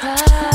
try